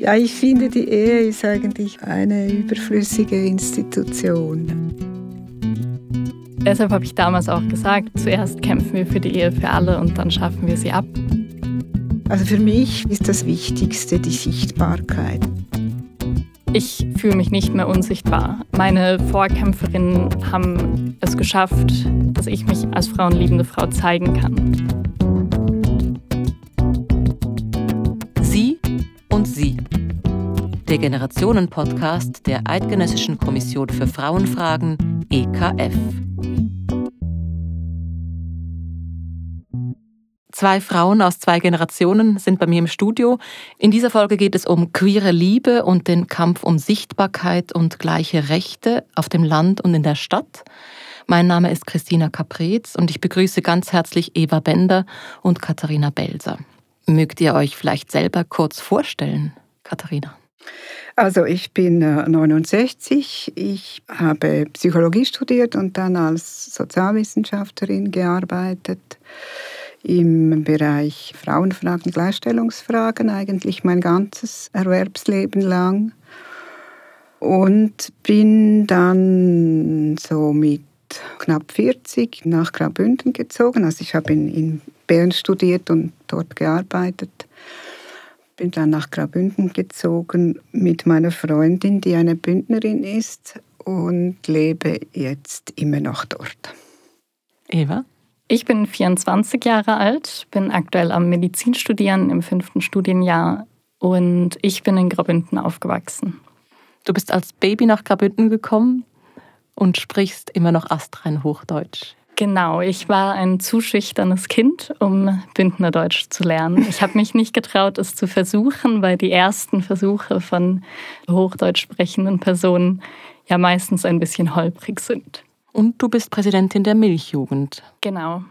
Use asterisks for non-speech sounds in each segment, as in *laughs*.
Ja, ich finde, die Ehe ist eigentlich eine überflüssige Institution. Deshalb habe ich damals auch gesagt, zuerst kämpfen wir für die Ehe für alle und dann schaffen wir sie ab. Also für mich ist das Wichtigste die Sichtbarkeit. Ich fühle mich nicht mehr unsichtbar. Meine Vorkämpferinnen haben es geschafft, dass ich mich als frauenliebende Frau zeigen kann. Generationen-Podcast der Eidgenössischen Kommission für Frauenfragen EKF. Zwei Frauen aus zwei Generationen sind bei mir im Studio. In dieser Folge geht es um queere Liebe und den Kampf um Sichtbarkeit und gleiche Rechte auf dem Land und in der Stadt. Mein Name ist Christina Caprez und ich begrüße ganz herzlich Eva Bender und Katharina Belser. Mögt ihr euch vielleicht selber kurz vorstellen, Katharina? Also ich bin 69, äh, ich habe Psychologie studiert und dann als Sozialwissenschaftlerin gearbeitet im Bereich Frauenfragen, Gleichstellungsfragen, eigentlich mein ganzes Erwerbsleben lang. Und bin dann so mit knapp 40 nach Graubünden gezogen. Also ich habe in, in Bern studiert und dort gearbeitet. Bin dann nach Graubünden gezogen mit meiner Freundin, die eine Bündnerin ist und lebe jetzt immer noch dort. Eva? Ich bin 24 Jahre alt, bin aktuell am Medizin studieren im fünften Studienjahr und ich bin in Graubünden aufgewachsen. Du bist als Baby nach Graubünden gekommen und sprichst immer noch astrein Hochdeutsch. Genau, ich war ein zu schüchternes Kind, um Bündnerdeutsch zu lernen. Ich habe mich nicht getraut, es zu versuchen, weil die ersten Versuche von Hochdeutsch sprechenden Personen ja meistens ein bisschen holprig sind. Und du bist Präsidentin der Milchjugend. Genau.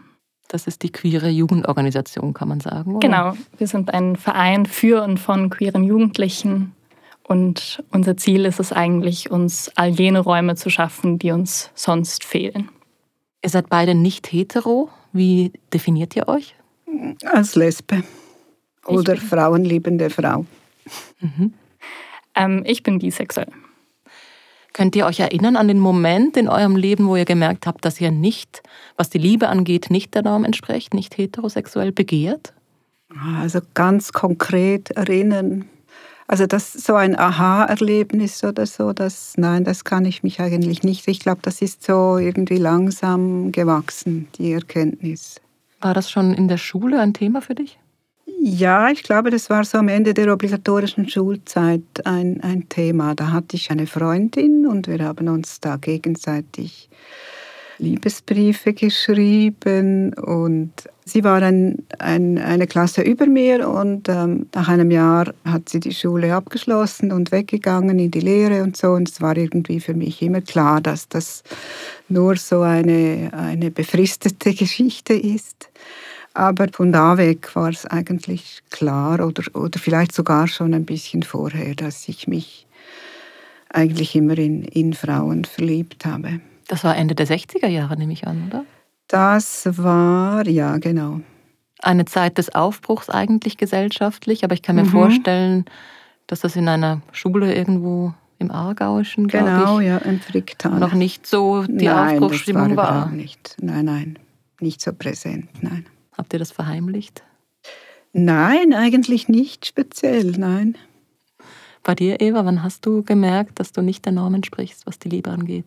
Das ist die queere Jugendorganisation, kann man sagen. Oder? Genau. Wir sind ein Verein für und von queeren Jugendlichen. Und unser Ziel ist es eigentlich, uns all jene Räume zu schaffen, die uns sonst fehlen. Ihr seid beide nicht hetero. Wie definiert ihr euch? Als Lesbe oder frauenliebende Frau. Mhm. Ähm, ich bin bisexuell. Könnt ihr euch erinnern an den Moment in eurem Leben, wo ihr gemerkt habt, dass ihr nicht, was die Liebe angeht, nicht der Norm entspricht, nicht heterosexuell begehrt? Also ganz konkret erinnern. Also das so ein Aha-Erlebnis oder so, das nein, das kann ich mich eigentlich nicht. Ich glaube, das ist so irgendwie langsam gewachsen, die Erkenntnis. War das schon in der Schule ein Thema für dich? Ja, ich glaube, das war so am Ende der obligatorischen Schulzeit ein, ein Thema. Da hatte ich eine Freundin und wir haben uns da gegenseitig Liebesbriefe geschrieben und sie war ein, ein, eine Klasse über mir und ähm, nach einem Jahr hat sie die Schule abgeschlossen und weggegangen in die Lehre und so und es war irgendwie für mich immer klar, dass das nur so eine, eine befristete *laughs* Geschichte ist. Aber von da weg war es eigentlich klar oder, oder vielleicht sogar schon ein bisschen vorher, dass ich mich eigentlich immer in, in Frauen verliebt habe. Das war Ende der 60er Jahre, nehme ich an, oder? Das war, ja, genau. Eine Zeit des Aufbruchs eigentlich gesellschaftlich, aber ich kann mir mhm. vorstellen, dass das in einer Schule irgendwo im Aargauischen, genau, ich, ja, im Fricktal. noch nicht so die nein, Aufbruchsstimmung das war. war. Nicht. Nein, nein, nicht so präsent, nein. Habt ihr das verheimlicht? Nein, eigentlich nicht speziell, nein. Bei dir, Eva, wann hast du gemerkt, dass du nicht der Norm entsprichst, was die Liebe angeht?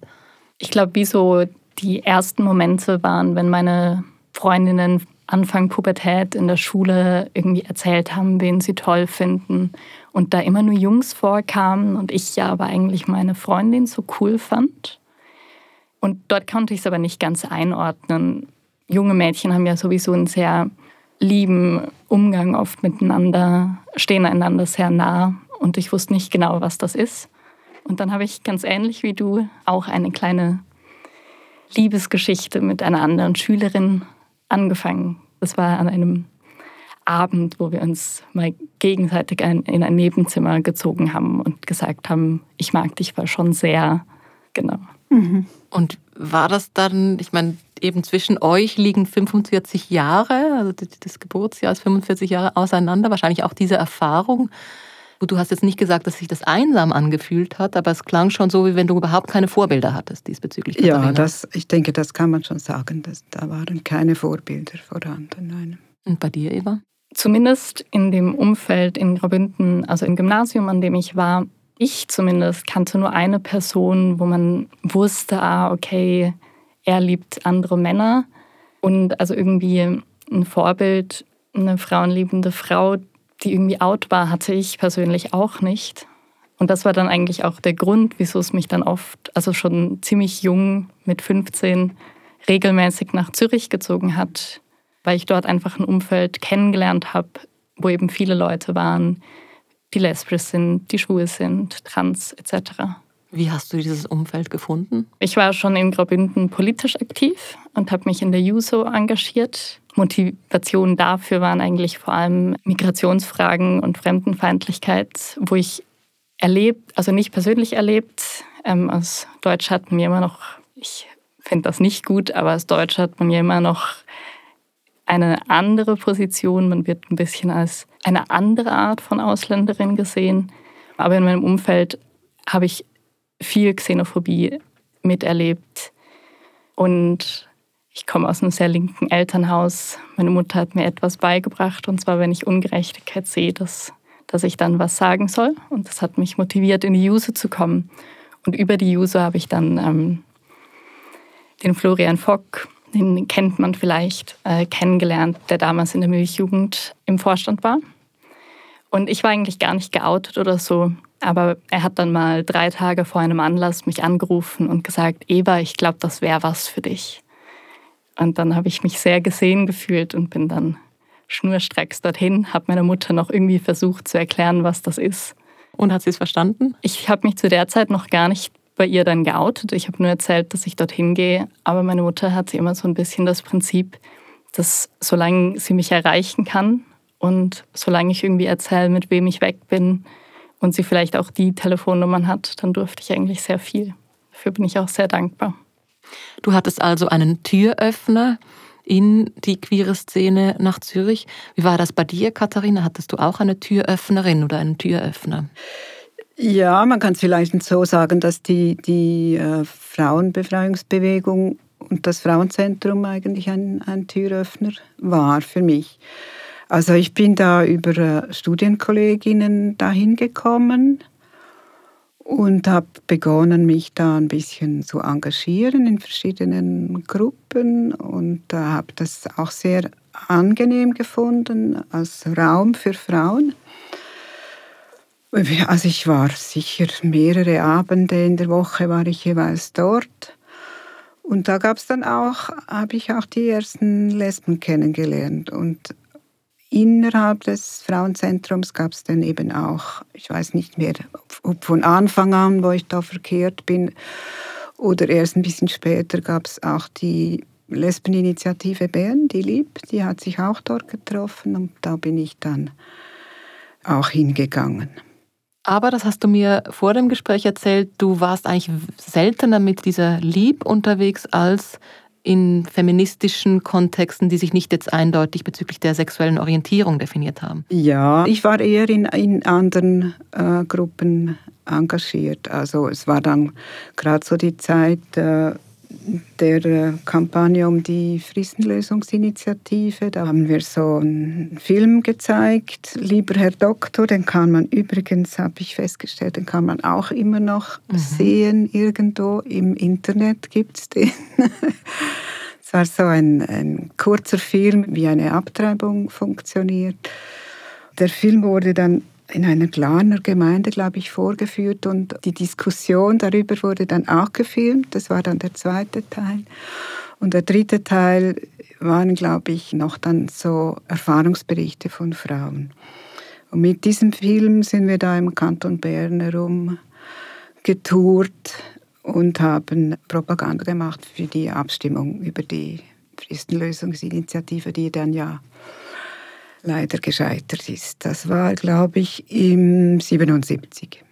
Ich glaube, wie so die ersten Momente waren, wenn meine Freundinnen Anfang Pubertät in der Schule irgendwie erzählt haben, wen sie toll finden und da immer nur Jungs vorkamen und ich ja aber eigentlich meine Freundin so cool fand. Und dort konnte ich es aber nicht ganz einordnen, junge Mädchen haben ja sowieso einen sehr lieben Umgang oft miteinander, stehen einander sehr nah und ich wusste nicht genau, was das ist. Und dann habe ich ganz ähnlich wie du auch eine kleine Liebesgeschichte mit einer anderen Schülerin angefangen. Das war an einem Abend, wo wir uns mal gegenseitig in ein Nebenzimmer gezogen haben und gesagt haben, ich mag dich war schon sehr, genau. Mhm. Und war das dann, ich meine, eben zwischen euch liegen 45 Jahre, also das Geburtsjahr ist 45 Jahre auseinander, wahrscheinlich auch diese Erfahrung Du hast jetzt nicht gesagt, dass sich das einsam angefühlt hat, aber es klang schon so, wie wenn du überhaupt keine Vorbilder hattest diesbezüglich. Katharina. Ja, das, ich denke, das kann man schon sagen. Dass, da waren keine Vorbilder vorhanden. Nein. Und bei dir, Eva? Zumindest in dem Umfeld in Graubünden, also im Gymnasium, an dem ich war, ich zumindest kannte nur eine Person, wo man wusste, ah, okay, er liebt andere Männer. Und also irgendwie ein Vorbild, eine frauenliebende Frau, die irgendwie out war, hatte ich persönlich auch nicht. Und das war dann eigentlich auch der Grund, wieso es mich dann oft, also schon ziemlich jung mit 15, regelmäßig nach Zürich gezogen hat, weil ich dort einfach ein Umfeld kennengelernt habe, wo eben viele Leute waren, die lesbisch sind, die schwul sind, trans etc. Wie hast du dieses Umfeld gefunden? Ich war schon in Graubünden politisch aktiv und habe mich in der JUSO engagiert. Motivation dafür waren eigentlich vor allem Migrationsfragen und Fremdenfeindlichkeit, wo ich erlebt, also nicht persönlich erlebt. Ähm, als Deutsch hat mir immer noch, ich finde das nicht gut, aber als Deutsch hat man mir immer noch eine andere Position. Man wird ein bisschen als eine andere Art von Ausländerin gesehen. Aber in meinem Umfeld habe ich viel Xenophobie miterlebt. Und ich komme aus einem sehr linken Elternhaus. Meine Mutter hat mir etwas beigebracht, und zwar, wenn ich Ungerechtigkeit sehe, dass, dass ich dann was sagen soll. Und das hat mich motiviert, in die Juse zu kommen. Und über die Juse habe ich dann ähm, den Florian Fock den kennt man vielleicht, äh, kennengelernt, der damals in der Milchjugend im Vorstand war. Und ich war eigentlich gar nicht geoutet oder so, aber er hat dann mal drei Tage vor einem Anlass mich angerufen und gesagt, Eva, ich glaube, das wäre was für dich. Und dann habe ich mich sehr gesehen gefühlt und bin dann schnurstracks dorthin, habe meiner Mutter noch irgendwie versucht zu erklären, was das ist. Und hat sie es verstanden? Ich habe mich zu der Zeit noch gar nicht bei ihr dann geoutet. Ich habe nur erzählt, dass ich dorthin gehe. Aber meine Mutter hat immer so ein bisschen das Prinzip, dass solange sie mich erreichen kann und solange ich irgendwie erzähle, mit wem ich weg bin und sie vielleicht auch die Telefonnummern hat, dann durfte ich eigentlich sehr viel. Dafür bin ich auch sehr dankbar. Du hattest also einen Türöffner in die queere Szene nach Zürich. Wie war das bei dir, Katharina? Hattest du auch eine Türöffnerin oder einen Türöffner? Ja, man kann es vielleicht so sagen, dass die, die äh, Frauenbefreiungsbewegung und das Frauenzentrum eigentlich ein, ein Türöffner war für mich. Also ich bin da über äh, Studienkolleginnen dahin gekommen und habe begonnen, mich da ein bisschen zu engagieren in verschiedenen Gruppen und äh, habe das auch sehr angenehm gefunden als Raum für Frauen. Also ich war sicher mehrere Abende in der Woche war ich jeweils dort. Und da gab es dann auch, habe ich auch die ersten Lesben kennengelernt. Und innerhalb des Frauenzentrums gab es dann eben auch, ich weiß nicht mehr, ob von Anfang an, wo ich da verkehrt bin, oder erst ein bisschen später gab es auch die Lesbeninitiative Bern, die Lieb, die hat sich auch dort getroffen und da bin ich dann auch hingegangen. Aber das hast du mir vor dem Gespräch erzählt, du warst eigentlich seltener mit dieser Lieb unterwegs als in feministischen Kontexten, die sich nicht jetzt eindeutig bezüglich der sexuellen Orientierung definiert haben. Ja, ich war eher in, in anderen äh, Gruppen engagiert. Also es war dann gerade so die Zeit, äh, der äh, Kampagne um die Fristenlösungsinitiative. Da haben wir so einen Film gezeigt, Lieber Herr Doktor, den kann man übrigens, habe ich festgestellt, den kann man auch immer noch mhm. sehen irgendwo. Im Internet gibt es den. *laughs* Es war so ein, ein kurzer Film, wie eine Abtreibung funktioniert. Der Film wurde dann in einer Glarner Gemeinde, glaube ich, vorgeführt und die Diskussion darüber wurde dann auch gefilmt. Das war dann der zweite Teil. Und der dritte Teil waren, glaube ich, noch dann so Erfahrungsberichte von Frauen. Und mit diesem Film sind wir da im Kanton Bern herum getourt und haben Propaganda gemacht für die Abstimmung über die Fristenlösungsinitiative, die dann ja leider gescheitert ist. Das war, glaube ich, im 77.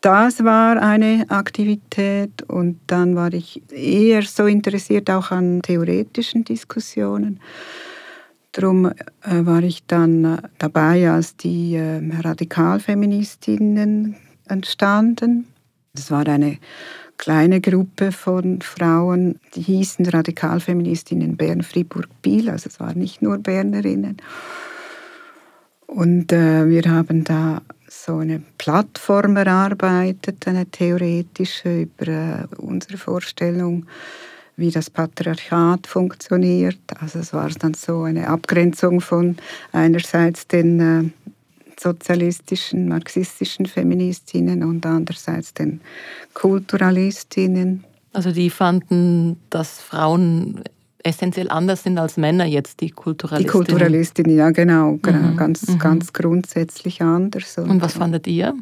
Das war eine Aktivität und dann war ich eher so interessiert auch an theoretischen Diskussionen. Darum äh, war ich dann äh, dabei, als die äh, Radikalfeministinnen entstanden. Das war eine kleine Gruppe von Frauen, die hießen Radikalfeministinnen Bern, Fribourg, Biel. Also es waren nicht nur Bernerinnen. Und äh, wir haben da so eine Plattform erarbeitet, eine theoretische über äh, unsere Vorstellung, wie das Patriarchat funktioniert. Also es war dann so eine Abgrenzung von einerseits den äh, sozialistischen, marxistischen Feministinnen und andererseits den Kulturalistinnen. Also die fanden, dass Frauen essentiell anders sind als Männer jetzt, die Kulturalistinnen. Die Kulturalistinnen, ja genau, genau mhm. ganz, mhm. ganz grundsätzlich anders. Und, und was fandet ihr?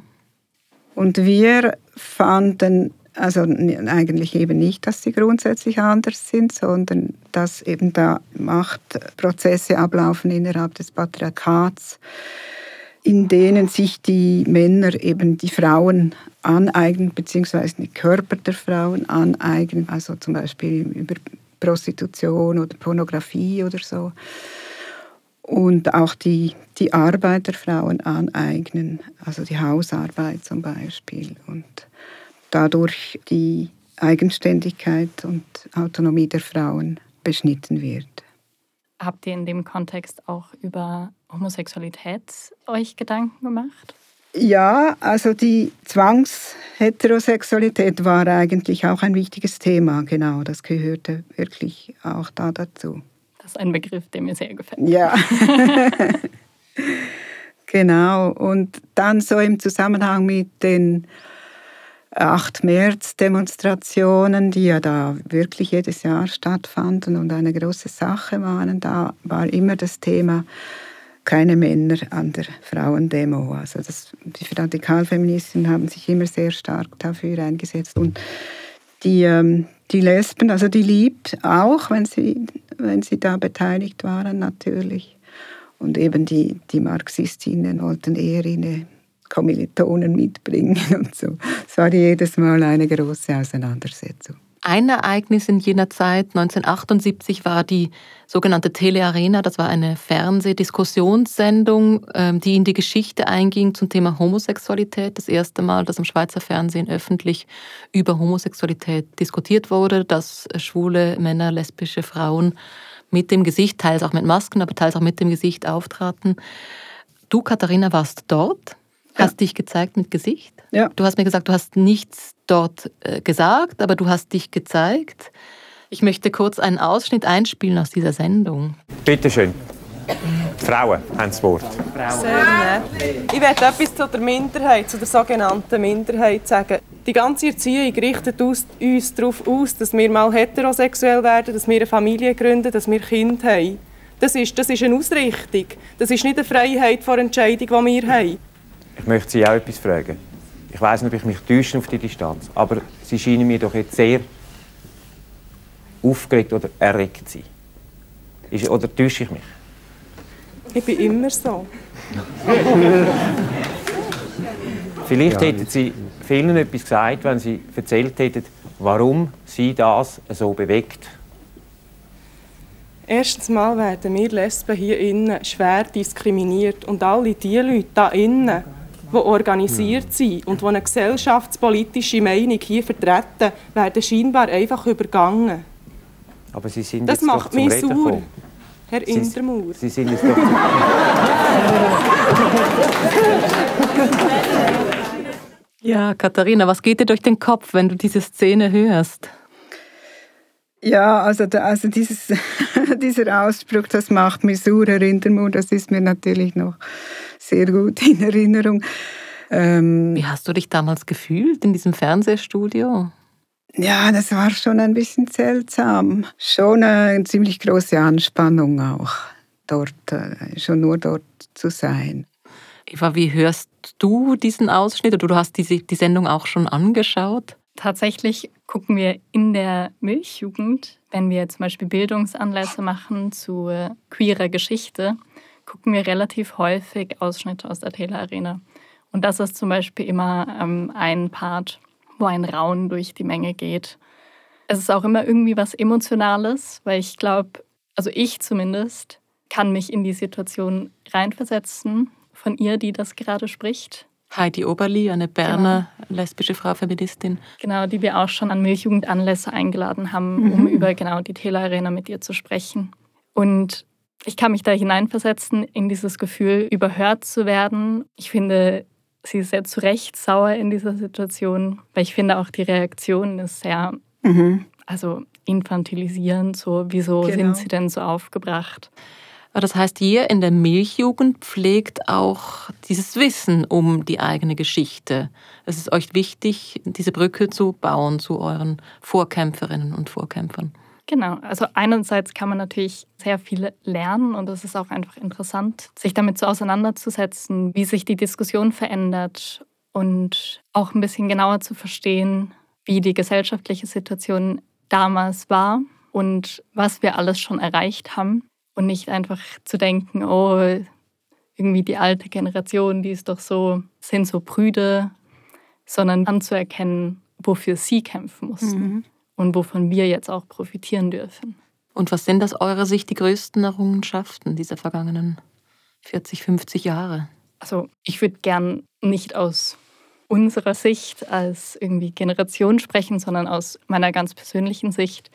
Und wir fanden also eigentlich eben nicht, dass sie grundsätzlich anders sind, sondern dass eben da Machtprozesse ablaufen innerhalb des Patriarchats, in denen sich die Männer eben die Frauen aneignen, beziehungsweise die Körper der Frauen aneignen, also zum Beispiel über Prostitution oder Pornografie oder so. Und auch die, die Arbeit der Frauen aneignen, also die Hausarbeit zum Beispiel. Und dadurch die Eigenständigkeit und Autonomie der Frauen beschnitten wird. Habt ihr in dem Kontext auch über Homosexualität euch Gedanken gemacht? Ja, also die Zwangsheterosexualität war eigentlich auch ein wichtiges Thema, genau. Das gehörte wirklich auch da dazu. Das ist ein Begriff, der mir sehr gefällt. Ja. *laughs* genau. Und dann so im Zusammenhang mit den 8 März-Demonstrationen, die ja da wirklich jedes Jahr stattfanden und eine große Sache waren, da war immer das Thema keine Männer an der Frauendemo. Also das, die Radikalfeministinnen haben sich immer sehr stark dafür eingesetzt. Und die, ähm, die Lesben, also die liebt auch, wenn sie, wenn sie da beteiligt waren natürlich. Und eben die, die Marxistinnen wollten eher eine Kommilitonen mitbringen *laughs* und so. Es war jedes Mal eine große Auseinandersetzung. Ein Ereignis in jener Zeit, 1978, war die sogenannte Telearena. Das war eine Fernsehdiskussionssendung, ähm, die in die Geschichte einging zum Thema Homosexualität. Das erste Mal, dass im Schweizer Fernsehen öffentlich über Homosexualität diskutiert wurde, dass schwule Männer, lesbische Frauen mit dem Gesicht, teils auch mit Masken, aber teils auch mit dem Gesicht auftraten. Du, Katharina, warst dort hast ja. dich gezeigt mit Gesicht. Ja. Du hast mir gesagt, du hast nichts dort äh, gesagt, aber du hast dich gezeigt. Ich möchte kurz einen Ausschnitt einspielen aus dieser Sendung. Bitte schön. Frauen haben das Wort. Sehr nett. Ich werde etwas zu der Minderheit, zu der sogenannten Minderheit sagen. Die ganze Erziehung richtet uns, uns darauf aus, dass wir mal heterosexuell werden, dass wir eine Familie gründen, dass wir Kinder haben. Das ist, das ist eine Ausrichtung. Das ist nicht eine Freiheit vor Entscheidung, die wir haben. Ich möchte Sie auch etwas fragen. Ich weiß nicht, ob ich mich täusche auf die Distanz, aber Sie scheinen mir doch jetzt sehr aufgeregt oder erregt zu sein. oder täusche ich mich? Ich bin immer so. Vielleicht hätten Sie vielen etwas gesagt, wenn Sie erzählt hätten, warum Sie das so bewegt. Erstens mal werden wir Lesben hier innen schwer diskriminiert und alle die Leute da innen, die organisiert sind und die eine gesellschaftspolitische Meinung hier vertreten, werden scheinbar einfach übergangen. Aber Sie sind das jetzt macht doch zum mich sauer, Herr Intermauer. Sie sind jetzt doch... *laughs* ja, Katharina, was geht dir durch den Kopf, wenn du diese Szene hörst? Ja, also, also dieses, *laughs* dieser Ausspruch, das macht mir sauer, Herr Intermauer, das ist mir natürlich noch sehr gut in Erinnerung. Ähm, Wie hast du dich damals gefühlt in diesem Fernsehstudio? Ja, das war schon ein bisschen seltsam. Schon eine ziemlich große Anspannung auch, dort, äh, schon nur dort zu sein. Eva, wie hörst du diesen Ausschnitt oder du hast diese, die Sendung auch schon angeschaut? Tatsächlich gucken wir in der Milchjugend, wenn wir zum Beispiel Bildungsanlässe machen zu queerer Geschichte, gucken wir relativ häufig Ausschnitte aus der Tele-Arena. Und das ist zum Beispiel immer ähm, ein Part, wo ein Raunen durch die Menge geht. Es ist auch immer irgendwie was Emotionales, weil ich glaube, also ich zumindest, kann mich in die Situation reinversetzen von ihr, die das gerade spricht. Heidi Oberli, eine Berner genau. lesbische Frau, Feministin. Genau, die wir auch schon an Milchjugendanlässe eingeladen haben, mhm. um über genau die Tele Arena mit ihr zu sprechen. Und ich kann mich da hineinversetzen in dieses Gefühl, überhört zu werden. Ich finde, sie ist sehr zu Recht sauer in dieser Situation, weil ich finde auch die Reaktion ist sehr, mhm. also infantilisierend, so wieso genau. sind sie denn so aufgebracht? Das heißt, ihr in der Milchjugend pflegt auch dieses Wissen um die eigene Geschichte. Es ist euch wichtig, diese Brücke zu bauen zu euren Vorkämpferinnen und Vorkämpfern. Genau, also einerseits kann man natürlich sehr viel lernen und es ist auch einfach interessant, sich damit so auseinanderzusetzen, wie sich die Diskussion verändert und auch ein bisschen genauer zu verstehen, wie die gesellschaftliche Situation damals war und was wir alles schon erreicht haben. Und nicht einfach zu denken, oh, irgendwie die alte Generation, die ist doch so, sind so prüde, sondern anzuerkennen, wofür sie kämpfen mussten. Mhm und wovon wir jetzt auch profitieren dürfen. Und was sind aus eurer Sicht die größten Errungenschaften dieser vergangenen 40, 50 Jahre? Also ich würde gern nicht aus unserer Sicht als irgendwie Generation sprechen, sondern aus meiner ganz persönlichen Sicht.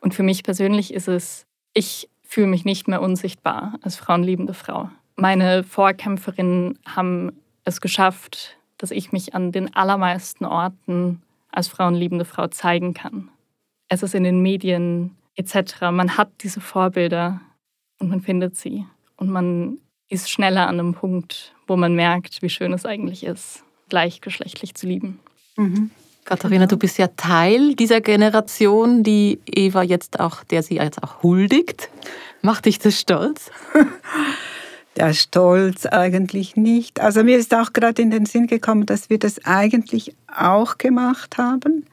Und für mich persönlich ist es, ich fühle mich nicht mehr unsichtbar als frauenliebende Frau. Meine Vorkämpferinnen haben es geschafft, dass ich mich an den allermeisten Orten als frauenliebende Frau zeigen kann es ist in den Medien etc. Man hat diese Vorbilder und man findet sie. Und man ist schneller an einem Punkt, wo man merkt, wie schön es eigentlich ist, gleichgeschlechtlich zu lieben. Mhm. Katharina, du bist ja Teil dieser Generation, die Eva jetzt auch, der sie jetzt auch huldigt. Macht dich das stolz? *laughs* Ja, stolz eigentlich nicht. Also mir ist auch gerade in den Sinn gekommen, dass wir das eigentlich auch gemacht haben.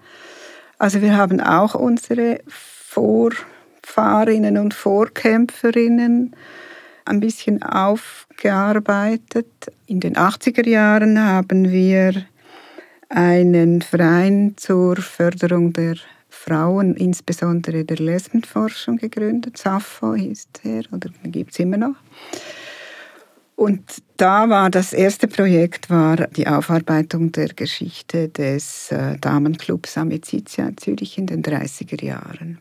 Also wir haben auch unsere Vorfahrinnen und Vorkämpferinnen ein bisschen aufgearbeitet. In den 80er Jahren haben wir einen Verein zur Förderung der Frauen, insbesondere der Lesbenforschung gegründet. SAFO hieß der, oder gibt es immer noch. Und da war das erste Projekt war die Aufarbeitung der Geschichte des äh, Damenclubs Amicizia Zürich in den 30er Jahren.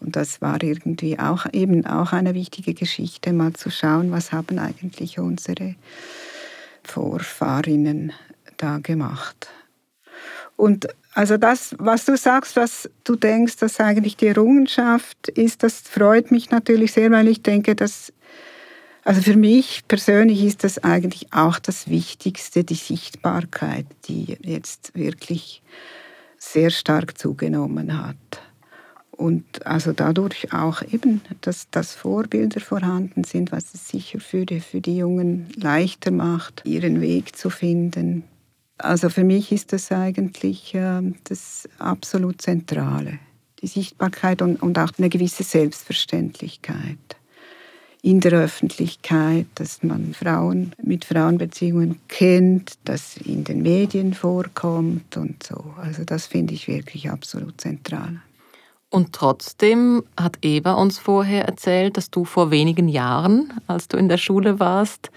Und das war irgendwie auch eben auch eine wichtige Geschichte, mal zu schauen, was haben eigentlich unsere Vorfahrinnen da gemacht. Und also das, was du sagst, was du denkst, dass eigentlich die Errungenschaft ist, das freut mich natürlich sehr, weil ich denke, dass also für mich persönlich ist das eigentlich auch das Wichtigste, die Sichtbarkeit, die jetzt wirklich sehr stark zugenommen hat. Und also dadurch auch eben, dass, dass Vorbilder vorhanden sind, was es sicher für die, für die Jungen leichter macht, ihren Weg zu finden. Also für mich ist das eigentlich äh, das absolut Zentrale. Die Sichtbarkeit und, und auch eine gewisse Selbstverständlichkeit in der Öffentlichkeit, dass man Frauen mit Frauenbeziehungen kennt, dass in den Medien vorkommt und so. Also das finde ich wirklich absolut zentral. Und trotzdem hat Eva uns vorher erzählt, dass du vor wenigen Jahren, als du in der Schule warst,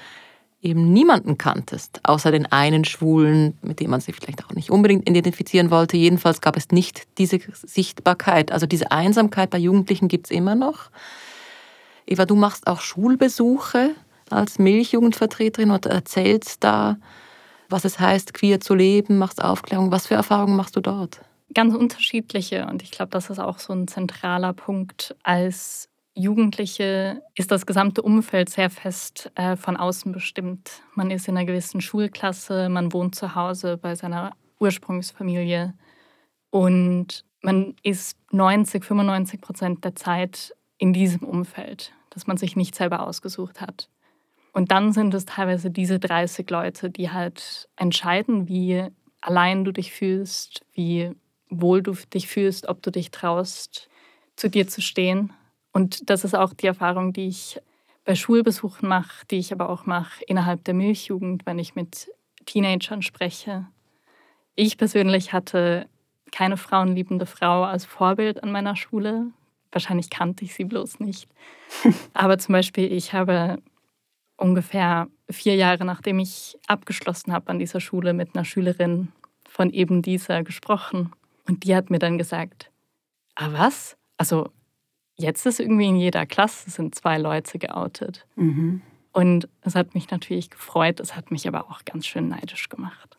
eben niemanden kanntest, außer den einen Schwulen, mit dem man sich vielleicht auch nicht unbedingt identifizieren wollte. Jedenfalls gab es nicht diese Sichtbarkeit. Also diese Einsamkeit bei Jugendlichen gibt es immer noch. Eva, du machst auch Schulbesuche als Milchjugendvertreterin und erzählst da, was es heißt, queer zu leben, machst Aufklärung. Was für Erfahrungen machst du dort? Ganz unterschiedliche. Und ich glaube, das ist auch so ein zentraler Punkt. Als Jugendliche ist das gesamte Umfeld sehr fest äh, von außen bestimmt. Man ist in einer gewissen Schulklasse, man wohnt zu Hause bei seiner Ursprungsfamilie und man ist 90, 95 Prozent der Zeit in diesem Umfeld das man sich nicht selber ausgesucht hat. Und dann sind es teilweise diese 30 Leute, die halt entscheiden, wie allein du dich fühlst, wie wohl du dich fühlst, ob du dich traust, zu dir zu stehen. Und das ist auch die Erfahrung, die ich bei Schulbesuchen mache, die ich aber auch mache innerhalb der Milchjugend, wenn ich mit Teenagern spreche. Ich persönlich hatte keine frauenliebende Frau als Vorbild an meiner Schule wahrscheinlich kannte ich sie bloß nicht. *laughs* Aber zum Beispiel, ich habe ungefähr vier Jahre nachdem ich abgeschlossen habe an dieser Schule mit einer Schülerin von eben dieser gesprochen. Und die hat mir dann gesagt, ah was? Also jetzt ist irgendwie in jeder Klasse sind zwei Leute geoutet. Mhm. Und es hat mich natürlich gefreut, es hat mich aber auch ganz schön neidisch gemacht.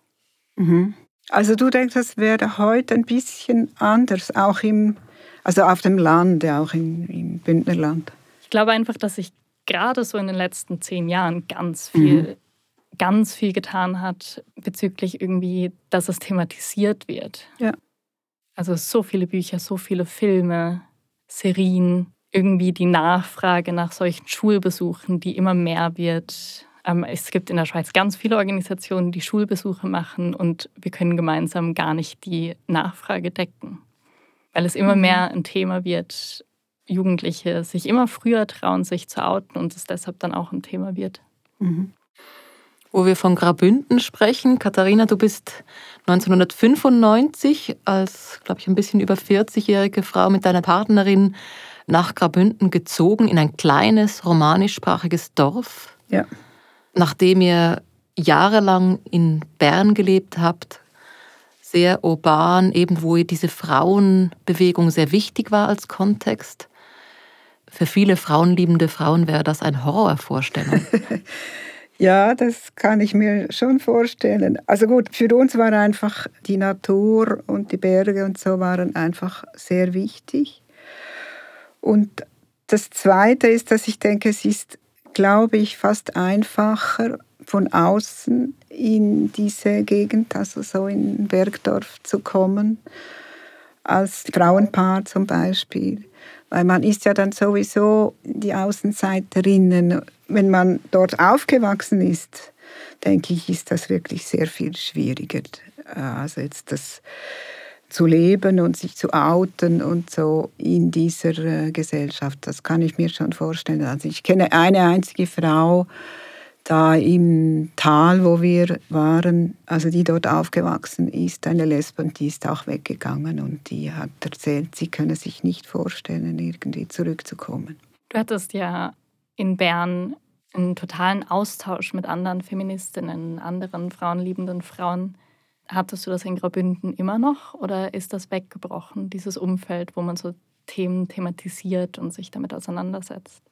Mhm. Also du denkst, das wäre heute ein bisschen anders, auch im, also auf dem Land, auch im, im Bündnerland. Ich glaube einfach, dass sich gerade so in den letzten zehn Jahren ganz viel, mhm. ganz viel getan hat bezüglich irgendwie, dass es thematisiert wird. Ja. Also so viele Bücher, so viele Filme, Serien, irgendwie die Nachfrage nach solchen Schulbesuchen, die immer mehr wird. Ähm, es gibt in der Schweiz ganz viele Organisationen, die Schulbesuche machen und wir können gemeinsam gar nicht die Nachfrage decken, weil es immer mhm. mehr ein Thema wird. Jugendliche sich immer früher trauen, sich zu outen und es deshalb dann auch ein Thema wird. Mhm. Wo wir von Grabünden sprechen, Katharina, du bist 1995 als, glaube ich, ein bisschen über 40-jährige Frau mit deiner Partnerin nach Grabünden gezogen in ein kleines romanischsprachiges Dorf. Ja. Nachdem ihr jahrelang in Bern gelebt habt, sehr urban, eben wo diese Frauenbewegung sehr wichtig war als Kontext. Für viele frauenliebende Frauen wäre das eine Horrorvorstellung. *laughs* ja, das kann ich mir schon vorstellen. Also gut, für uns war einfach die Natur und die Berge und so waren einfach sehr wichtig. Und das Zweite ist, dass ich denke, es ist, glaube ich, fast einfacher von außen in diese Gegend, also so in Bergdorf zu kommen, als Frauenpaar zum Beispiel. Weil man ist ja dann sowieso die Außenseiterinnen. Wenn man dort aufgewachsen ist, denke ich, ist das wirklich sehr viel schwieriger. Also jetzt das zu leben und sich zu outen und so in dieser äh, Gesellschaft. Das kann ich mir schon vorstellen. Also ich kenne eine einzige Frau da im Tal, wo wir waren, also die dort aufgewachsen ist, eine Lesbe, die ist auch weggegangen und die hat erzählt, sie könne sich nicht vorstellen, irgendwie zurückzukommen. Du hattest ja in Bern einen totalen Austausch mit anderen Feministinnen, anderen frauenliebenden Frauen. Hattest du das in Graubünden immer noch oder ist das weggebrochen, dieses Umfeld, wo man so Themen thematisiert und sich damit auseinandersetzt?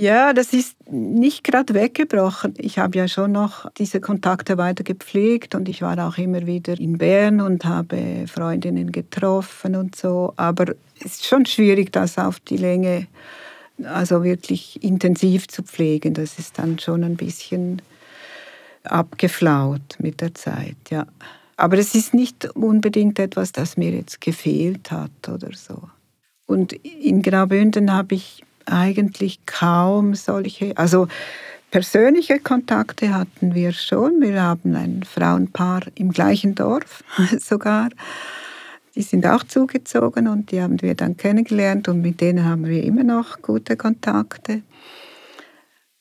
Ja, das ist nicht gerade weggebrochen. Ich habe ja schon noch diese Kontakte weiter gepflegt und ich war auch immer wieder in Bern und habe Freundinnen getroffen und so. Aber es ist schon schwierig, das auf die Länge, also wirklich intensiv zu pflegen. Das ist dann schon ein bisschen abgeflaut mit der Zeit, ja. Aber es ist nicht unbedingt etwas, das mir jetzt gefehlt hat oder so. Und in Graubünden habe ich eigentlich kaum solche, also persönliche Kontakte hatten wir schon. Wir haben ein Frauenpaar im gleichen Dorf *laughs* sogar. Die sind auch zugezogen und die haben wir dann kennengelernt und mit denen haben wir immer noch gute Kontakte.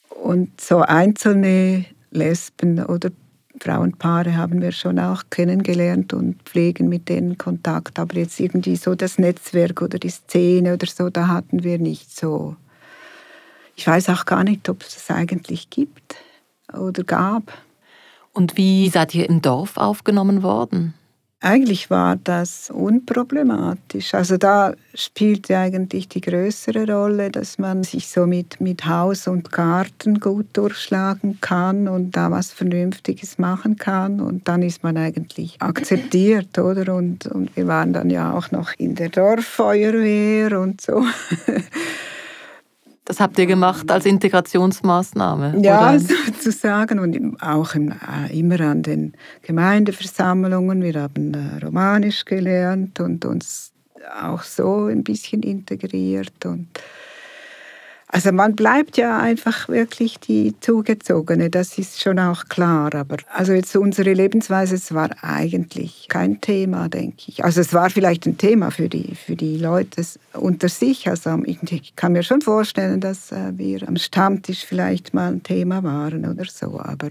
Und so einzelne Lesben oder Frauenpaare haben wir schon auch kennengelernt und pflegen mit denen Kontakt. Aber jetzt irgendwie so das Netzwerk oder die Szene oder so, da hatten wir nicht so. Ich weiß auch gar nicht, ob es das eigentlich gibt oder gab. Und wie seid ihr im Dorf aufgenommen worden? Eigentlich war das unproblematisch. Also da spielte eigentlich die größere Rolle, dass man sich so mit, mit Haus und Garten gut durchschlagen kann und da was Vernünftiges machen kann. Und dann ist man eigentlich akzeptiert, *laughs* oder? Und, und wir waren dann ja auch noch in der Dorffeuerwehr und so. *laughs* Das habt ihr gemacht als Integrationsmaßnahme? Ja, oder? *laughs* sozusagen. Und auch im, äh, immer an den Gemeindeversammlungen. Wir haben äh, Romanisch gelernt und uns auch so ein bisschen integriert. Und also man bleibt ja einfach wirklich die Zugezogene, das ist schon auch klar. Aber also jetzt unsere Lebensweise, es war eigentlich kein Thema, denke ich. Also es war vielleicht ein Thema für die, für die Leute unter sich. Also ich kann mir schon vorstellen, dass äh, wir am Stammtisch vielleicht mal ein Thema waren oder so. Aber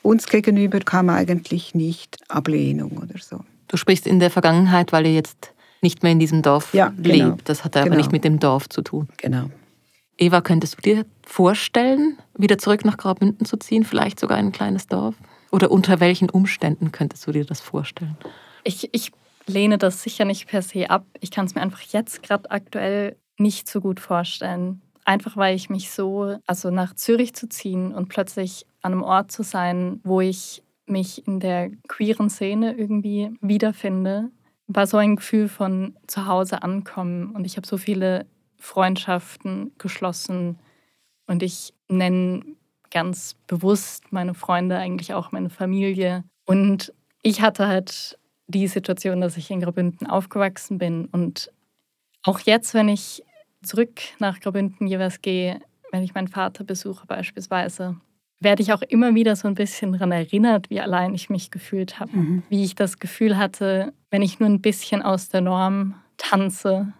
uns gegenüber kam eigentlich nicht Ablehnung oder so. Du sprichst in der Vergangenheit, weil ihr jetzt nicht mehr in diesem Dorf ja, genau. lebt. Das hat aber genau. nicht mit dem Dorf zu tun. Genau. Eva, könntest du dir vorstellen, wieder zurück nach Graubünden zu ziehen, vielleicht sogar in ein kleines Dorf? Oder unter welchen Umständen könntest du dir das vorstellen? Ich, ich lehne das sicher nicht per se ab. Ich kann es mir einfach jetzt gerade aktuell nicht so gut vorstellen. Einfach weil ich mich so, also nach Zürich zu ziehen und plötzlich an einem Ort zu sein, wo ich mich in der queeren Szene irgendwie wiederfinde, war so ein Gefühl von zu Hause ankommen. Und ich habe so viele Freundschaften geschlossen. Und ich nenne ganz bewusst meine Freunde eigentlich auch meine Familie. Und ich hatte halt die Situation, dass ich in Graubünden aufgewachsen bin. Und auch jetzt, wenn ich zurück nach Graubünden jeweils gehe, wenn ich meinen Vater besuche beispielsweise, werde ich auch immer wieder so ein bisschen daran erinnert, wie allein ich mich gefühlt habe. Mhm. Wie ich das Gefühl hatte, wenn ich nur ein bisschen aus der Norm tanze,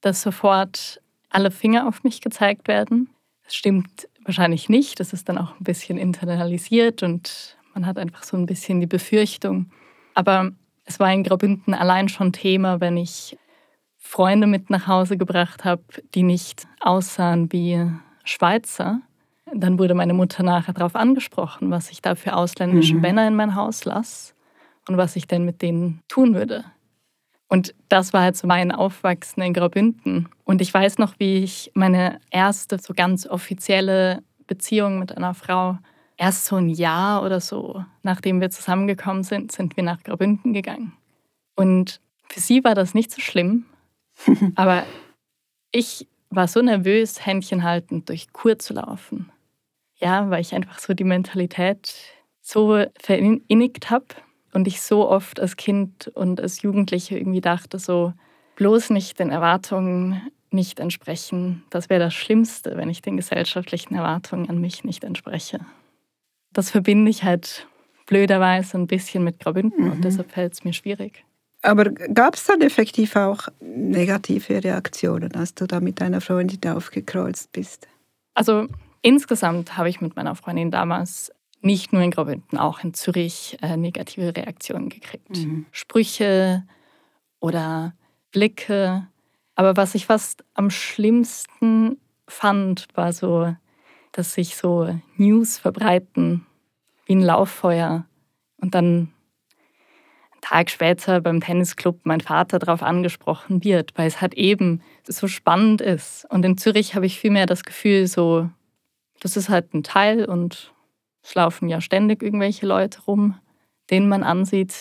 dass sofort alle Finger auf mich gezeigt werden. Das stimmt wahrscheinlich nicht. Das ist dann auch ein bisschen internalisiert und man hat einfach so ein bisschen die Befürchtung. Aber es war in Graubünden allein schon Thema, wenn ich Freunde mit nach Hause gebracht habe, die nicht aussahen wie Schweizer. Dann wurde meine Mutter nachher darauf angesprochen, was ich da für ausländische mhm. Männer in mein Haus lasse und was ich denn mit denen tun würde. Und das war halt so mein Aufwachsen in Graubünden. Und ich weiß noch, wie ich meine erste so ganz offizielle Beziehung mit einer Frau erst so ein Jahr oder so, nachdem wir zusammengekommen sind, sind wir nach Graubünden gegangen. Und für sie war das nicht so schlimm, *laughs* aber ich war so nervös, Händchen haltend durch Kur zu laufen. Ja, weil ich einfach so die Mentalität so verinnigt habe und ich so oft als Kind und als Jugendliche irgendwie dachte, so bloß nicht den Erwartungen nicht entsprechen. Das wäre das Schlimmste, wenn ich den gesellschaftlichen Erwartungen an mich nicht entspreche. Das verbinde ich halt blöderweise ein bisschen mit Graubünden mhm. und deshalb fällt es mir schwierig. Aber gab es dann effektiv auch negative Reaktionen, als du da mit deiner Freundin aufgekreuzt bist? Also insgesamt habe ich mit meiner Freundin damals nicht nur in Graubünden, auch in Zürich äh, negative Reaktionen gekriegt. Mhm. Sprüche oder Blicke. Aber was ich fast am schlimmsten fand, war so, dass sich so News verbreiten wie ein Lauffeuer und dann Tag später beim Tennisclub mein Vater darauf angesprochen wird, weil es halt eben so spannend ist. Und in Zürich habe ich vielmehr das Gefühl, so, das ist halt ein Teil und es laufen ja ständig irgendwelche Leute rum, denen man ansieht,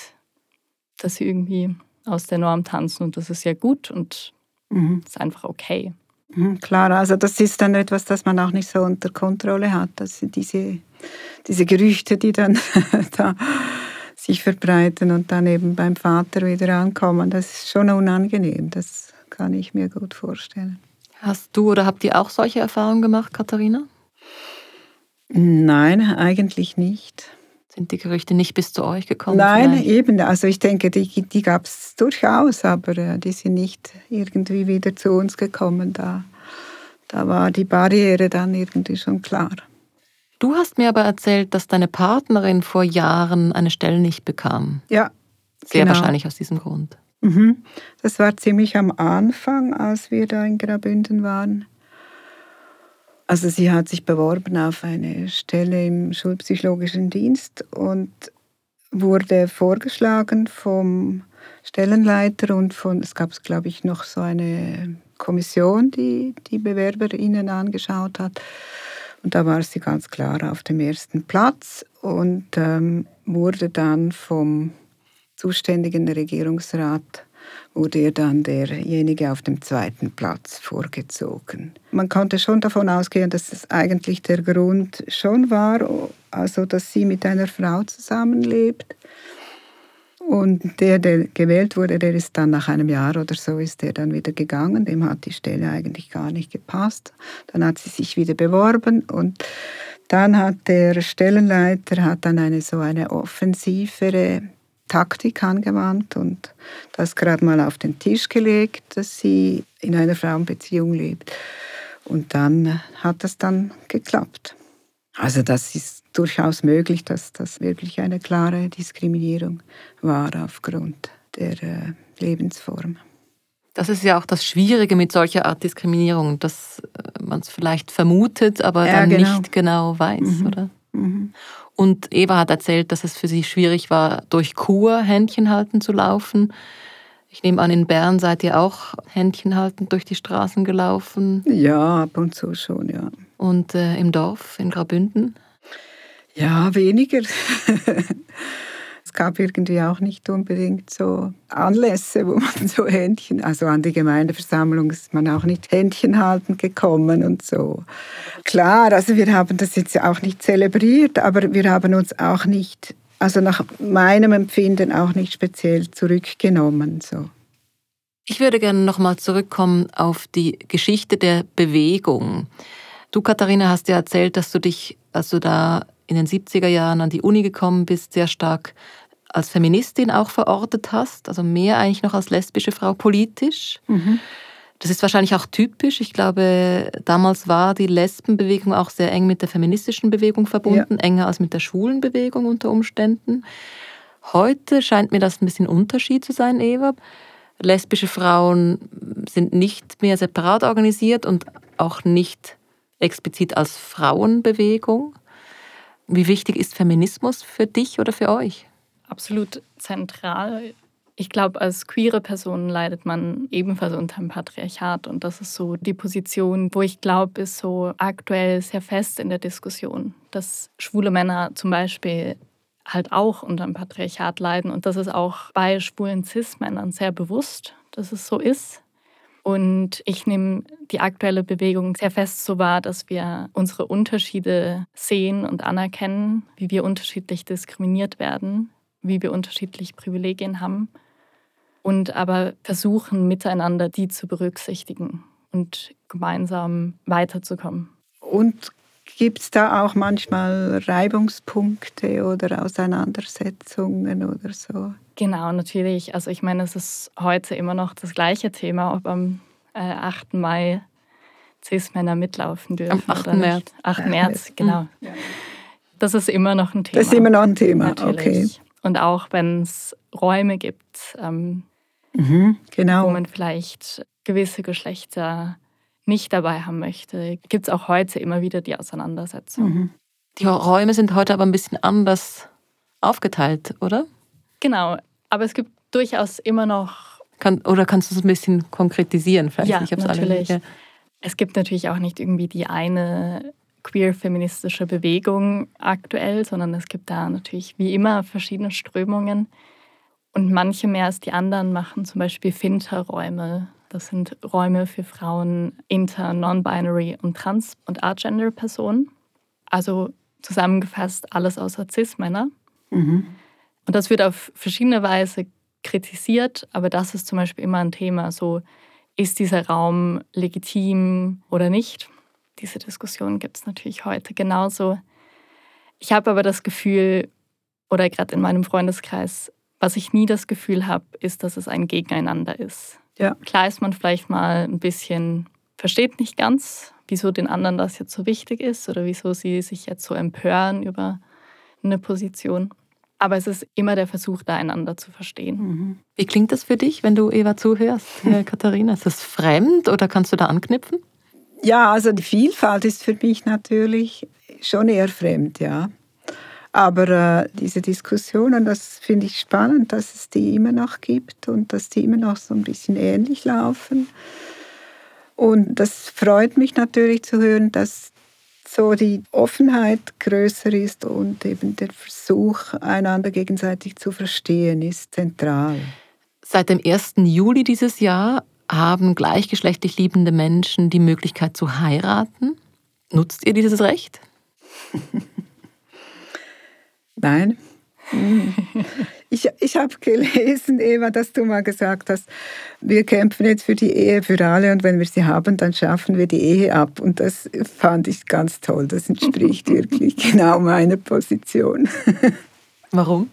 dass sie irgendwie aus der Norm tanzen und das ist ja gut und mhm. ist einfach okay. Mhm, klar, also das ist dann etwas, das man auch nicht so unter Kontrolle hat, dass diese, diese Gerüchte, die dann *laughs* da sich verbreiten und dann eben beim Vater wieder ankommen. Das ist schon unangenehm, das kann ich mir gut vorstellen. Hast du oder habt ihr auch solche Erfahrungen gemacht, Katharina? Nein, eigentlich nicht. Sind die Gerüchte nicht bis zu euch gekommen? Nein, vielleicht? eben. Also ich denke, die, die gab es durchaus, aber äh, die sind nicht irgendwie wieder zu uns gekommen. Da, da war die Barriere dann irgendwie schon klar. Du hast mir aber erzählt, dass deine Partnerin vor Jahren eine Stelle nicht bekam. Ja. Sehr genau. wahrscheinlich aus diesem Grund. Mhm. Das war ziemlich am Anfang, als wir da in Graubünden waren. Also sie hat sich beworben auf eine Stelle im schulpsychologischen Dienst und wurde vorgeschlagen vom Stellenleiter und von, es gab, glaube ich, noch so eine Kommission, die die BewerberInnen angeschaut hat. Und da war sie ganz klar auf dem ersten Platz und ähm, wurde dann vom zuständigen Regierungsrat wurde ihr dann derjenige auf dem zweiten Platz vorgezogen. Man konnte schon davon ausgehen, dass es eigentlich der Grund schon war, also dass sie mit einer Frau zusammenlebt und der, der gewählt wurde, der ist dann nach einem Jahr oder so ist der dann wieder gegangen. Dem hat die Stelle eigentlich gar nicht gepasst. Dann hat sie sich wieder beworben und dann hat der Stellenleiter hat dann eine so eine offensivere Taktik angewandt und das gerade mal auf den Tisch gelegt, dass sie in einer Frauenbeziehung lebt. Und dann hat das dann geklappt. Also das ist durchaus möglich, dass das wirklich eine klare Diskriminierung war aufgrund der äh, Lebensform. Das ist ja auch das Schwierige mit solcher Art Diskriminierung, dass äh, man es vielleicht vermutet, aber ja, dann genau. nicht genau weiß, mhm. oder? Mhm. Und Eva hat erzählt, dass es für sie schwierig war, durch Kur Händchen halten zu laufen. Ich nehme an, in Bern seid ihr auch Händchen haltend durch die Straßen gelaufen. Ja, ab und zu schon, ja. Und äh, im Dorf, in Graubünden? Ja, weniger. *laughs* gab irgendwie auch nicht unbedingt so Anlässe, wo man so Händchen, also an die Gemeindeversammlung ist man auch nicht Händchen halten gekommen und so. Klar, also wir haben das jetzt auch nicht zelebriert, aber wir haben uns auch nicht, also nach meinem Empfinden auch nicht speziell zurückgenommen. So. Ich würde gerne nochmal zurückkommen auf die Geschichte der Bewegung. Du, Katharina, hast ja erzählt, dass du dich, als du da in den 70er Jahren an die Uni gekommen bist, sehr stark als Feministin auch verortet hast, also mehr eigentlich noch als lesbische Frau politisch. Mhm. Das ist wahrscheinlich auch typisch. Ich glaube, damals war die Lesbenbewegung auch sehr eng mit der feministischen Bewegung verbunden, ja. enger als mit der schwulen Bewegung unter Umständen. Heute scheint mir das ein bisschen Unterschied zu sein, Eva. Lesbische Frauen sind nicht mehr separat organisiert und auch nicht explizit als Frauenbewegung. Wie wichtig ist Feminismus für dich oder für euch? Absolut zentral. Ich glaube, als queere Person leidet man ebenfalls unter dem Patriarchat und das ist so die Position, wo ich glaube, ist so aktuell sehr fest in der Diskussion, dass schwule Männer zum Beispiel halt auch unter dem Patriarchat leiden und das ist auch bei schwulen Cis-Männern sehr bewusst, dass es so ist. Und ich nehme die aktuelle Bewegung sehr fest so wahr, dass wir unsere Unterschiede sehen und anerkennen, wie wir unterschiedlich diskriminiert werden, wie wir unterschiedliche Privilegien haben und aber versuchen miteinander die zu berücksichtigen und gemeinsam weiterzukommen. Und gibt es da auch manchmal Reibungspunkte oder Auseinandersetzungen oder so? Genau, natürlich. Also ich meine, es ist heute immer noch das gleiche Thema, ob am äh, 8. Mai Cis-Männer mitlaufen dürfen. Am 8. März. 8. März, genau. Das ist immer noch ein Thema. Das ist immer noch ein Thema, natürlich. okay. Und auch wenn es Räume gibt, ähm, mhm, genau. wo man vielleicht gewisse Geschlechter nicht dabei haben möchte, gibt es auch heute immer wieder die Auseinandersetzung. Mhm. Die Räume sind heute aber ein bisschen anders aufgeteilt, oder? Genau, aber es gibt durchaus immer noch. Kann, oder kannst du es ein bisschen konkretisieren? Vielleicht? Ja, ich natürlich. Alle, ja. Es gibt natürlich auch nicht irgendwie die eine queer-feministische Bewegung aktuell, sondern es gibt da natürlich wie immer verschiedene Strömungen. Und manche mehr als die anderen machen zum Beispiel Finterräume. Das sind Räume für Frauen inter, non-binary und trans- und agender-Personen. Also zusammengefasst alles außer Cis-Männer. Mhm. Und das wird auf verschiedene Weise kritisiert, aber das ist zum Beispiel immer ein Thema. So, ist dieser Raum legitim oder nicht? Diese Diskussion gibt es natürlich heute genauso. Ich habe aber das Gefühl, oder gerade in meinem Freundeskreis, was ich nie das Gefühl habe, ist, dass es ein Gegeneinander ist. Ja. Klar ist man vielleicht mal ein bisschen, versteht nicht ganz, wieso den anderen das jetzt so wichtig ist oder wieso sie sich jetzt so empören über eine Position. Aber es ist immer der Versuch, da einander zu verstehen. Mhm. Wie klingt das für dich, wenn du Eva zuhörst, *laughs* Katharina? Ist das fremd oder kannst du da anknüpfen? Ja, also die Vielfalt ist für mich natürlich schon eher fremd, ja. Aber äh, diese Diskussionen, das finde ich spannend, dass es die immer noch gibt und dass die immer noch so ein bisschen ähnlich laufen. Und das freut mich natürlich zu hören, dass so die Offenheit größer ist und eben der Versuch, einander gegenseitig zu verstehen, ist zentral. Seit dem 1. Juli dieses Jahr haben gleichgeschlechtlich liebende Menschen die Möglichkeit zu heiraten. Nutzt ihr dieses Recht? *laughs* Nein. *laughs* Ich, ich habe gelesen, Eva, dass du mal gesagt hast, wir kämpfen jetzt für die Ehe für alle und wenn wir sie haben, dann schaffen wir die Ehe ab. Und das fand ich ganz toll. Das entspricht *laughs* wirklich genau meiner Position. Warum?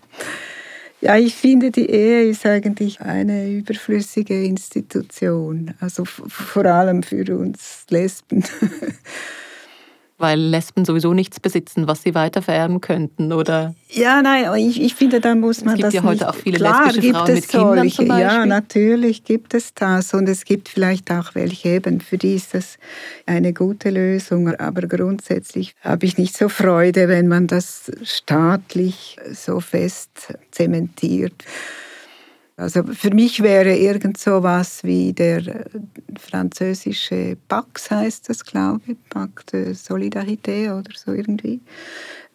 Ja, ich finde, die Ehe ist eigentlich eine überflüssige Institution. Also vor allem für uns Lesben. *laughs* weil Lesben sowieso nichts besitzen, was sie weiter vererben könnten, oder? Ja, nein, ich, ich finde, da muss man es gibt das ja heute nicht. auch viele Klar, lesbische gibt Frauen es mit Kindern solche. zum Beispiel. Ja, natürlich gibt es das und es gibt vielleicht auch welche eben, für die ist das eine gute Lösung, aber grundsätzlich habe ich nicht so Freude, wenn man das staatlich so fest zementiert. Also für mich wäre irgend so was wie der äh, französische Pax heißt das, glaube ich, de Solidarité oder so irgendwie,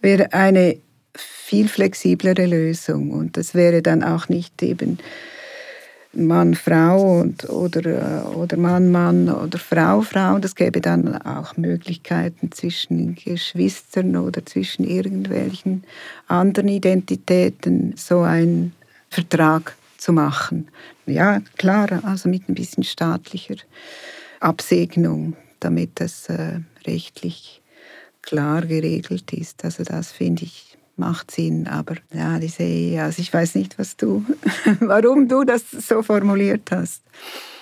wäre eine viel flexiblere Lösung und das wäre dann auch nicht eben Mann, Frau und, oder, äh, oder Mann, Mann oder Frau, Frau. Das gäbe dann auch Möglichkeiten zwischen Geschwistern oder zwischen irgendwelchen anderen Identitäten, so ein Vertrag zu machen. Ja, klar, also mit ein bisschen staatlicher Absegnung, damit das äh, rechtlich klar geregelt ist. Also das finde ich macht Sinn, aber ja, diese also ich weiß nicht, was du, *laughs* warum du das so formuliert hast.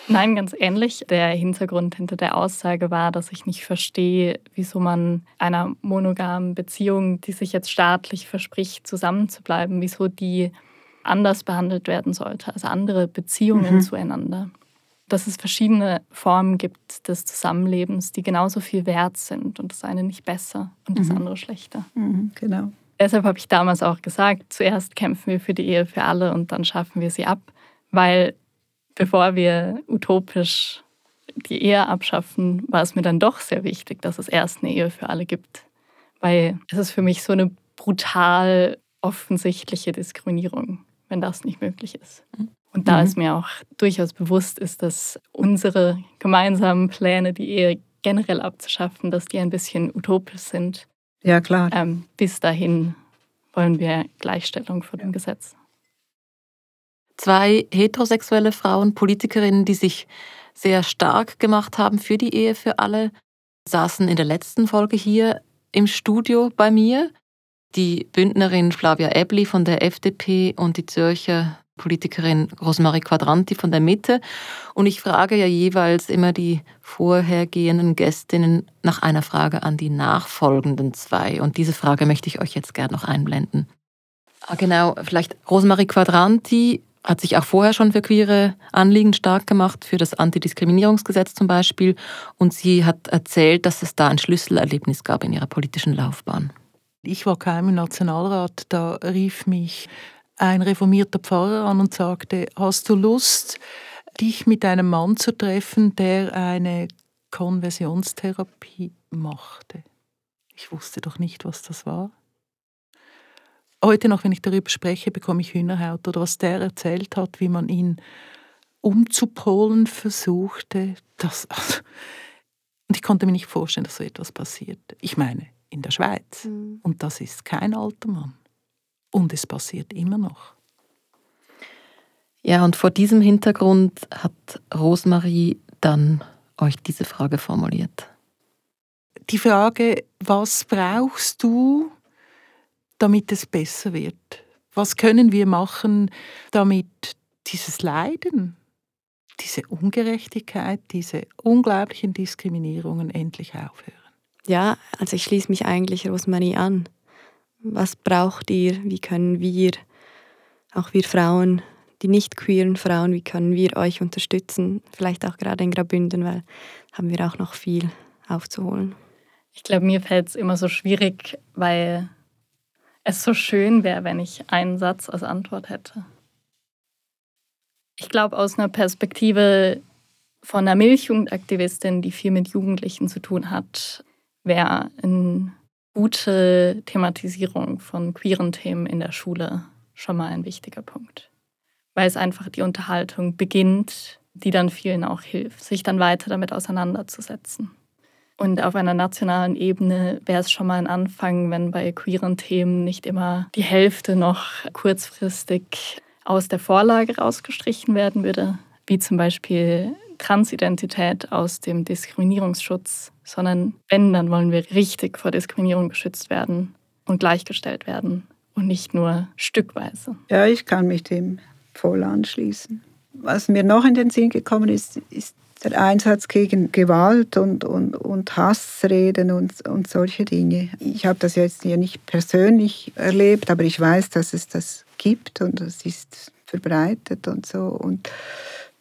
Nein, ganz ähnlich. Der Hintergrund hinter der Aussage war, dass ich nicht verstehe, wieso man einer monogamen Beziehung, die sich jetzt staatlich verspricht, zusammenzubleiben, wieso die anders behandelt werden sollte als andere Beziehungen mhm. zueinander. Dass es verschiedene Formen gibt des Zusammenlebens, die genauso viel wert sind und das eine nicht besser und das mhm. andere schlechter. Mhm, genau. Deshalb habe ich damals auch gesagt, zuerst kämpfen wir für die Ehe für alle und dann schaffen wir sie ab, weil bevor wir utopisch die Ehe abschaffen, war es mir dann doch sehr wichtig, dass es erst eine Ehe für alle gibt. Weil es ist für mich so eine brutal offensichtliche Diskriminierung wenn das nicht möglich ist. Und da mhm. es mir auch durchaus bewusst ist, dass unsere gemeinsamen Pläne, die Ehe generell abzuschaffen, dass die ein bisschen utopisch sind. Ja, klar. Ähm, bis dahin wollen wir Gleichstellung vor dem Gesetz. Zwei heterosexuelle Frauen, Politikerinnen, die sich sehr stark gemacht haben für die Ehe für alle, saßen in der letzten Folge hier im Studio bei mir die Bündnerin Flavia Ebli von der FDP und die Zürcher Politikerin Rosmarie Quadranti von der Mitte. Und ich frage ja jeweils immer die vorhergehenden Gästinnen nach einer Frage an die nachfolgenden zwei. Und diese Frage möchte ich euch jetzt gerne noch einblenden. Ah, genau, vielleicht Rosmarie Quadranti hat sich auch vorher schon für queere Anliegen stark gemacht, für das Antidiskriminierungsgesetz zum Beispiel. Und sie hat erzählt, dass es da ein Schlüsselerlebnis gab in ihrer politischen Laufbahn. Ich war kaum im Nationalrat, da rief mich ein reformierter Pfarrer an und sagte, hast du Lust, dich mit einem Mann zu treffen, der eine Konversionstherapie machte? Ich wusste doch nicht, was das war. Heute noch, wenn ich darüber spreche, bekomme ich Hühnerhaut. Oder was der erzählt hat, wie man ihn umzupolen versuchte. Das, und ich konnte mir nicht vorstellen, dass so etwas passiert. Ich meine, in der Schweiz. Mhm. Und das ist kein alter Mann. Und es passiert immer noch. Ja, und vor diesem Hintergrund hat Rosmarie dann euch diese Frage formuliert. Die Frage, was brauchst du, damit es besser wird? Was können wir machen, damit dieses Leiden, diese Ungerechtigkeit, diese unglaublichen Diskriminierungen endlich aufhören? Ja, also ich schließe mich eigentlich Rosmarie an. Was braucht ihr? Wie können wir, auch wir Frauen, die nicht queeren Frauen, wie können wir euch unterstützen? Vielleicht auch gerade in Grabünden, weil haben wir auch noch viel aufzuholen. Ich glaube, mir fällt es immer so schwierig, weil es so schön wäre, wenn ich einen Satz als Antwort hätte. Ich glaube, aus einer Perspektive von einer Milchjugendaktivistin, die viel mit Jugendlichen zu tun hat, wäre eine gute Thematisierung von queeren Themen in der Schule schon mal ein wichtiger Punkt. Weil es einfach die Unterhaltung beginnt, die dann vielen auch hilft, sich dann weiter damit auseinanderzusetzen. Und auf einer nationalen Ebene wäre es schon mal ein Anfang, wenn bei queeren Themen nicht immer die Hälfte noch kurzfristig aus der Vorlage rausgestrichen werden würde, wie zum Beispiel Transidentität aus dem Diskriminierungsschutz, sondern wenn, dann wollen wir richtig vor Diskriminierung geschützt werden und gleichgestellt werden und nicht nur stückweise. Ja, ich kann mich dem voll anschließen. Was mir noch in den Sinn gekommen ist, ist der Einsatz gegen Gewalt und, und, und Hassreden und, und solche Dinge. Ich habe das jetzt hier nicht persönlich erlebt, aber ich weiß, dass es das gibt und es ist verbreitet und so. Und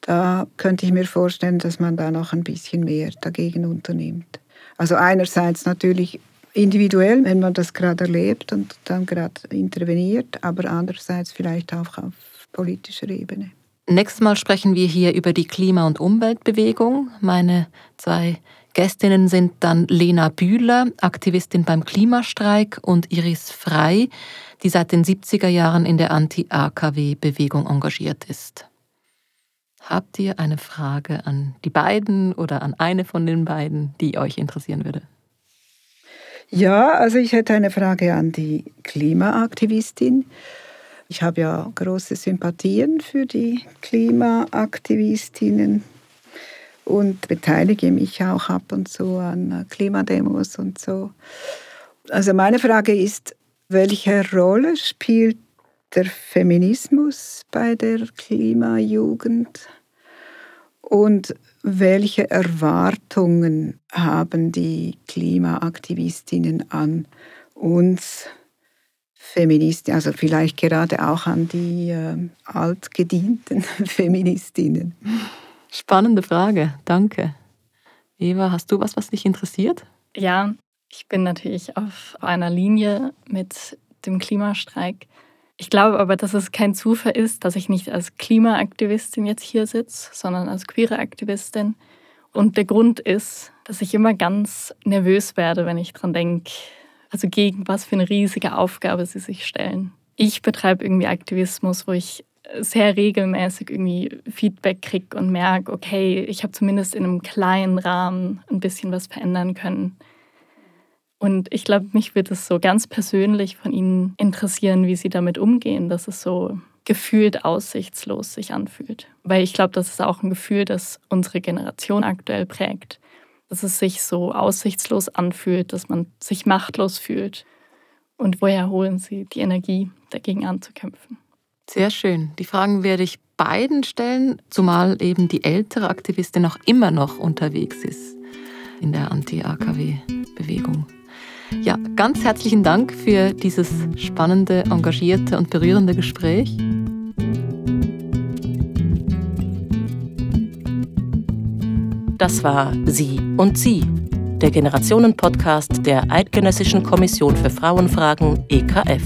da könnte ich mir vorstellen, dass man da noch ein bisschen mehr dagegen unternimmt. Also einerseits natürlich individuell, wenn man das gerade erlebt und dann gerade interveniert, aber andererseits vielleicht auch auf politischer Ebene. Nächstes Mal sprechen wir hier über die Klima- und Umweltbewegung. Meine zwei Gästinnen sind dann Lena Bühler, Aktivistin beim Klimastreik, und Iris Frei, die seit den 70er Jahren in der Anti-AKW-Bewegung engagiert ist. Habt ihr eine Frage an die beiden oder an eine von den beiden, die euch interessieren würde? Ja, also ich hätte eine Frage an die Klimaaktivistin. Ich habe ja große Sympathien für die Klimaaktivistinnen und beteilige mich auch ab und zu an Klimademos und so. Also meine Frage ist, welche Rolle spielt der Feminismus bei der Klimajugend und welche Erwartungen haben die Klimaaktivistinnen an uns Feministinnen, also vielleicht gerade auch an die äh, altgedienten *laughs* Feministinnen? Spannende Frage, danke. Eva, hast du was, was dich interessiert? Ja, ich bin natürlich auf einer Linie mit dem Klimastreik. Ich glaube aber, dass es kein Zufall ist, dass ich nicht als Klimaaktivistin jetzt hier sitze, sondern als queere Aktivistin. Und der Grund ist, dass ich immer ganz nervös werde, wenn ich daran denke, also gegen was für eine riesige Aufgabe sie sich stellen. Ich betreibe irgendwie Aktivismus, wo ich sehr regelmäßig irgendwie Feedback kriege und merke, okay, ich habe zumindest in einem kleinen Rahmen ein bisschen was verändern können. Und ich glaube, mich wird es so ganz persönlich von Ihnen interessieren, wie Sie damit umgehen, dass es so gefühlt aussichtslos sich anfühlt. Weil ich glaube, das ist auch ein Gefühl, das unsere Generation aktuell prägt. Dass es sich so aussichtslos anfühlt, dass man sich machtlos fühlt. Und woher holen Sie die Energie, dagegen anzukämpfen? Sehr schön. Die Fragen werde ich beiden stellen, zumal eben die ältere Aktivistin auch immer noch unterwegs ist in der Anti-AKW-Bewegung. Ja, ganz herzlichen Dank für dieses spannende, engagierte und berührende Gespräch. Das war Sie und Sie, der Generationen-Podcast der Eidgenössischen Kommission für Frauenfragen EKF.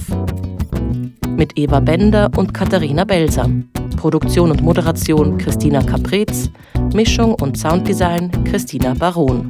Mit Eva Bender und Katharina Belsam. Produktion und Moderation Christina Caprez, Mischung und Sounddesign Christina Baron.